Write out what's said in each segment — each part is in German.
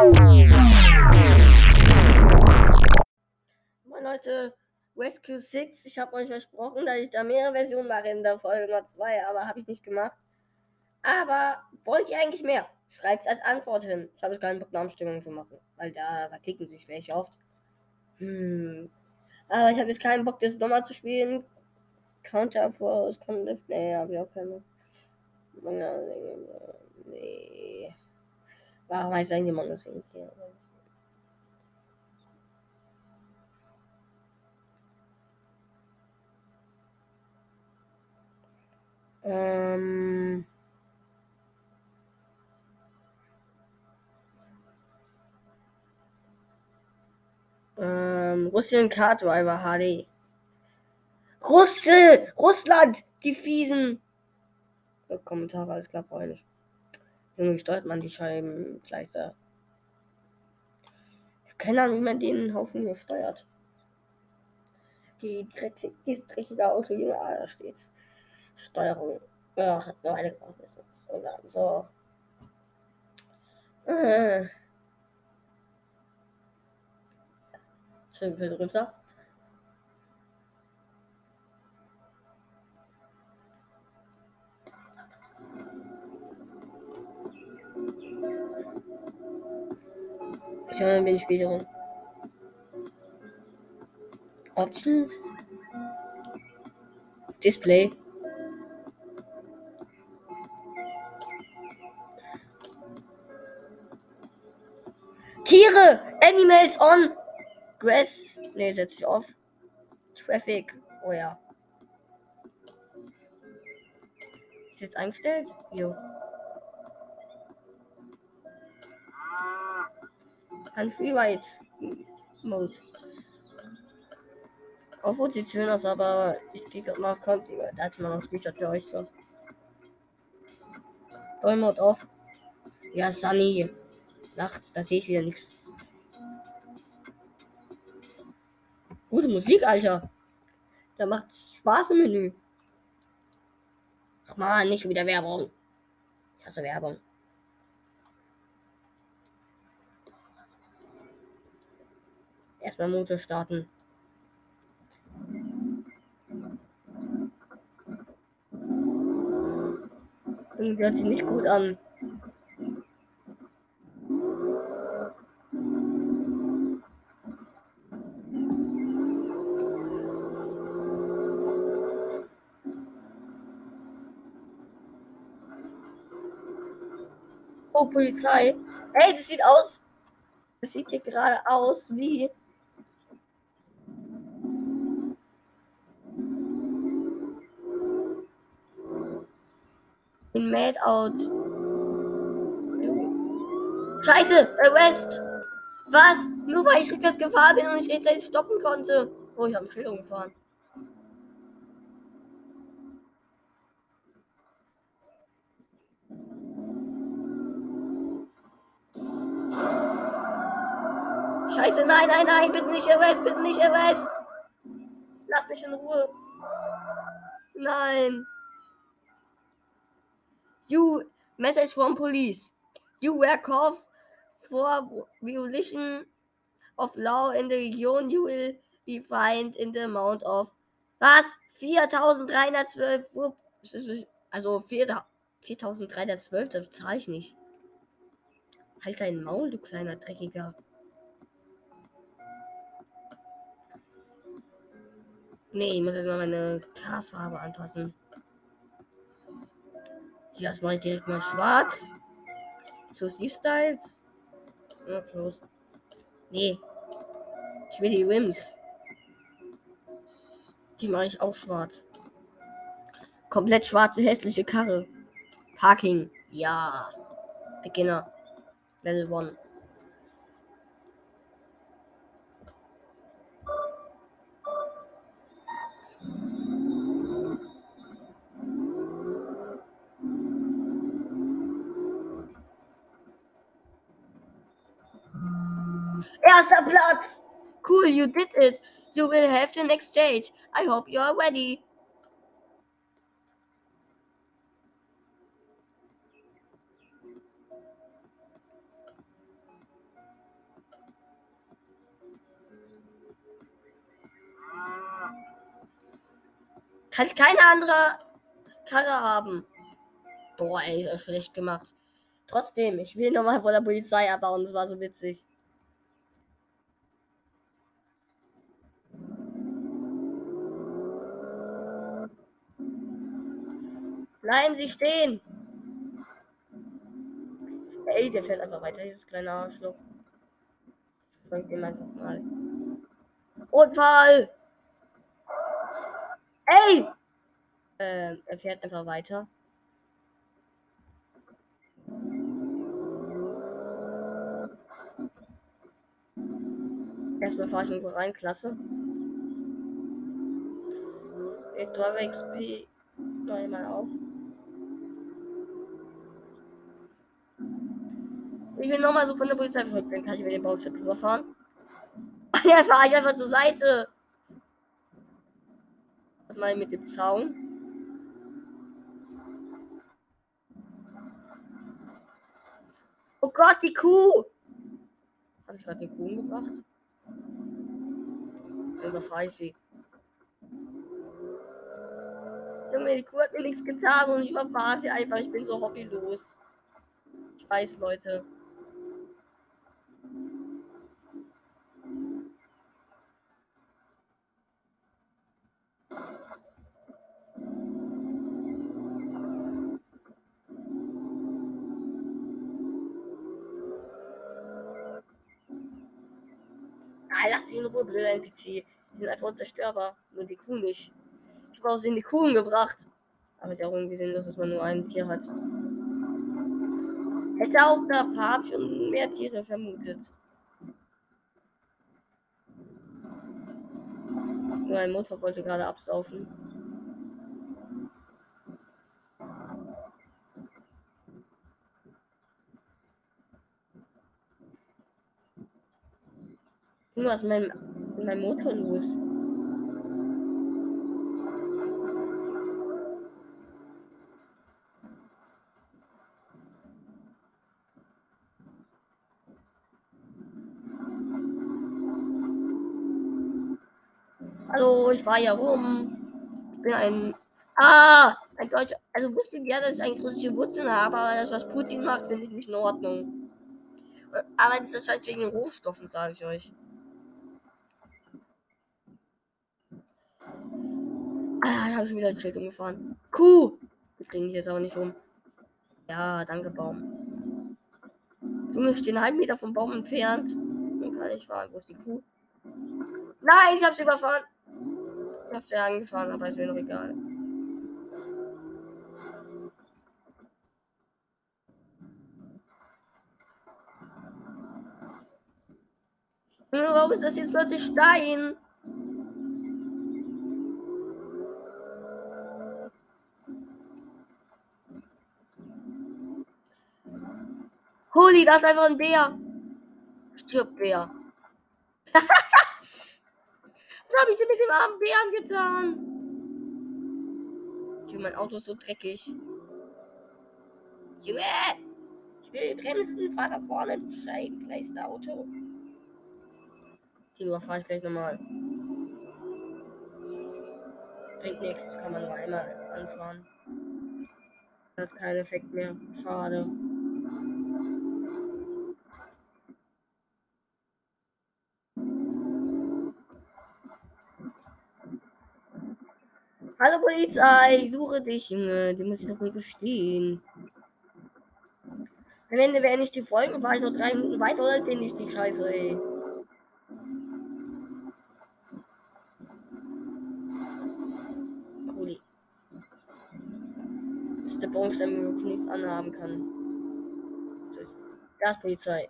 Moin Leute, Rescue 6. Ich habe euch versprochen, dass ich da mehrere Versionen mache in der Folge Nummer 2, aber habe ich nicht gemacht. Aber wollt ihr eigentlich mehr? Schreibt es als Antwort hin. Ich habe jetzt keinen Bock, Namensstimmung zu machen, weil da verticken sich welche oft. Hm. Aber ich habe jetzt keinen Bock, das nochmal zu spielen. Counter Force, Counter. Nee, habe ich auch keine. Nee. Warum heißt eigentlich Manga Sing hier? Ähm. Ähm, Russland Car Driver HD. Russe! Russland! Die fiesen! Kommentare, alles klar, nicht. Junge, steuert man die Scheiben Scheibenkleister? Keine Ahnung, wie man den Haufen hier steuert. Die dreckig, dieses dreckige Auto, Junge, ah, da steht's. Steuerung. Ja, hat nur eine So. Äh. Schön viel drunter. Ich habe ein wenig später. Options. Display. Tiere! Animals on! Grass. Ne, setz ich auf. Traffic. Oh ja. Ist jetzt eingestellt? Jo. Ein Freeride Mode. Obwohl sieht schön aus, aber ich gehe gerade mal auf Conti, da hat man noch Screenshot für euch so. Mode auf. Ja, Sunny. Nacht, da sehe ich wieder nichts. Gute Musik, Alter. Da macht Spaß im Menü. Ach man, nicht wieder Werbung. Ich hasse Werbung. Erstmal Motor starten. Irgendwie hört sich nicht gut an. Oh, Polizei. Hey, das sieht aus. Das sieht hier gerade aus wie in Made Out. Scheiße, West. Was? Nur weil ich rückwärts gefahren bin und ich rechtzeitig stoppen konnte. Oh, ich habe einen Schild umgefahren. Scheiße, nein, nein, nein, bitte nicht West, bitte nicht West. Lass mich in Ruhe. Nein. You message from police. You were called for violation of law in the region. You will be fined in the amount of was? 4312 also 4312, das bezahle ich nicht. Halt dein Maul, du kleiner Dreckiger. Nee, ich muss jetzt mal meine Haarfarbe anpassen. Mache ich direkt mal schwarz. So siehst du jetzt. Ja, close. Nee. Ich will die Rims. Die mache ich auch schwarz. Komplett schwarze, hässliche Karre. Parking. Ja. Beginner. Level 1. Erster Platz! Cool, you did it. You will have the next stage. I hope you are ready. Kann ich keine andere Karre haben. Boah, ey, ist schlecht gemacht. Trotzdem, ich will nochmal vor der Polizei abbauen. Das war so witzig. Bleiben Sie stehen! Ey, der fährt einfach weiter, dieses kleine Arschloch. Folgt ihm einfach mal. Unfall! Ey! Äh, er fährt einfach weiter. Erstmal fahre ich irgendwo rein, klasse. Ich Driver XP noch einmal auf. Ich will nochmal so von der Polizei verfolgt werden, kann ich über den Baustelle drüber fahren. ja, fahre ich einfach zur Seite. Was mal mit dem Zaun? Oh Gott, die Kuh! Habe ich gerade die Kuh gebracht? Oder fahre ich sie? Junge, die Kuh hat mir nichts getan und ich verfahre sie einfach. Ich bin so hobbylos. Ich weiß, Leute. Ah, lass mich in Ruhe, blöder NPC. Die sind einfach unzerstörbar. Nur die Kuh nicht. Ich habe in die Kuh gebracht. Aber ich auch irgendwie sinnlos, dass man nur ein Tier hat. Hätte auf der Farbe schon mehr Tiere vermutet. Nur ein Motor wollte gerade absaufen. Was ist mein, mein Motor los? Hallo, ich fahre hier rum. Ich bin ein. Ah! Ein Deutscher. Also wusste ich ja, dass ich eigentlich russische Wurzeln habe, aber das, was Putin macht, finde ich nicht in Ordnung. Aber das ist wahrscheinlich wegen den Rohstoffen, sage ich euch. Ah, habe ich wieder ein Schild umgefahren. Kuh! Die bringen ich jetzt aber nicht um. Ja, danke, Baum. Junge, ich einen halben Meter vom Baum entfernt. Dann kann ich fahren. Wo ist die Kuh? Nein, ich habe sie überfahren. Ich habe sie angefahren, aber ist mir noch egal. Warum ist das jetzt plötzlich Stein? Holy, da ist einfach ein Bär. Stirb, Bär. Was habe ich denn mit dem armen Bären getan? Junge, mein Auto ist so dreckig. Junge! Ich will bremsen, fahr da vorne, du scheibenkleister Auto. Den fahre ich gleich nochmal. Bringt nichts, kann man nur einmal anfahren. Hat keinen Effekt mehr. Schade. Hallo Polizei, ich suche dich, Junge. Die muss ich doch nicht verstehen. Am Ende werde ich die Folgen, fahre ich noch drei Minuten weiter oder finde ich die Scheiße, ey. Cool. Dass der Baumstamm wirklich nichts anhaben kann. Das ist Polizei.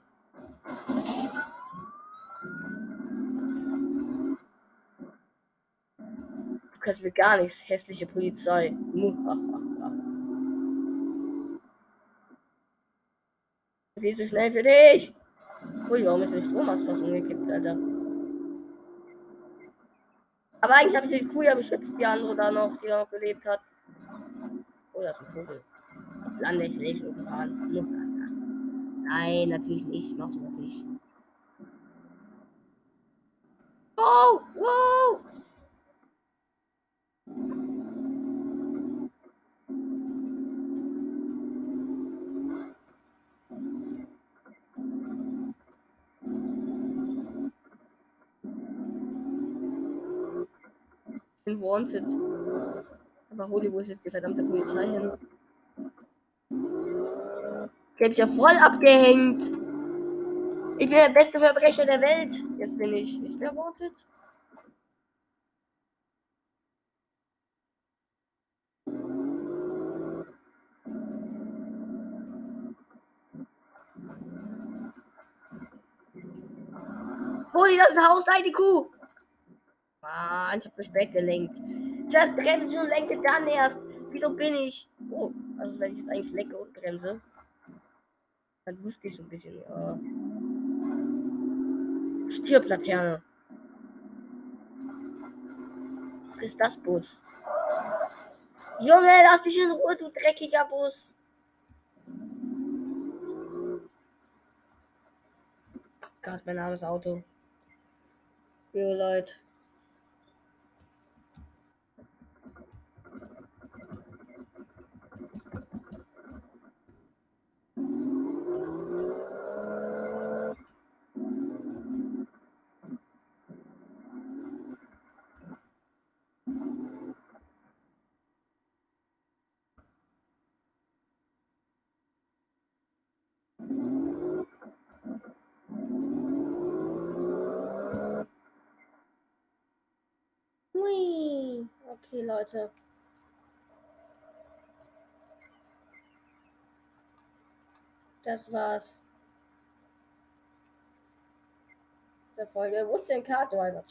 kannst mir gar nichts, hässliche Polizei. Viel zu schnell für dich. Ui, warum ist der Stromast fast umgekippt, Alter? Aber eigentlich habe ich die Kuh ja beschützt, die andere da noch, die noch gelebt hat. Oh, das ist ein Vogel. Lande ich nicht gefahren. Nein, natürlich nicht. Ich mach sowas nicht. Oh, wow. Wanted. Aber Hollywood ist die verdammte Polizei hin. Sie hat ja voll abgehängt. Ich bin der beste Verbrecher der Welt. Jetzt bin ich nicht mehr wanted. Holi, das ist ein Haus, die Kuh. Mann, ich hab mich weggelenkt. Zuerst bremse ich und lenke dann erst. Wieso bin ich? Oh, also wenn ich jetzt eigentlich lenke und bremse. Dann wusste ich so ein bisschen, ja. Stirb, Laterne. Ist das Bus? Junge, lass mich in Ruhe, du dreckiger Bus. Gott, mein armes Auto. Jo, Leute. Okay, Leute. Das war's. Der Folge. Wo ist denn Driver?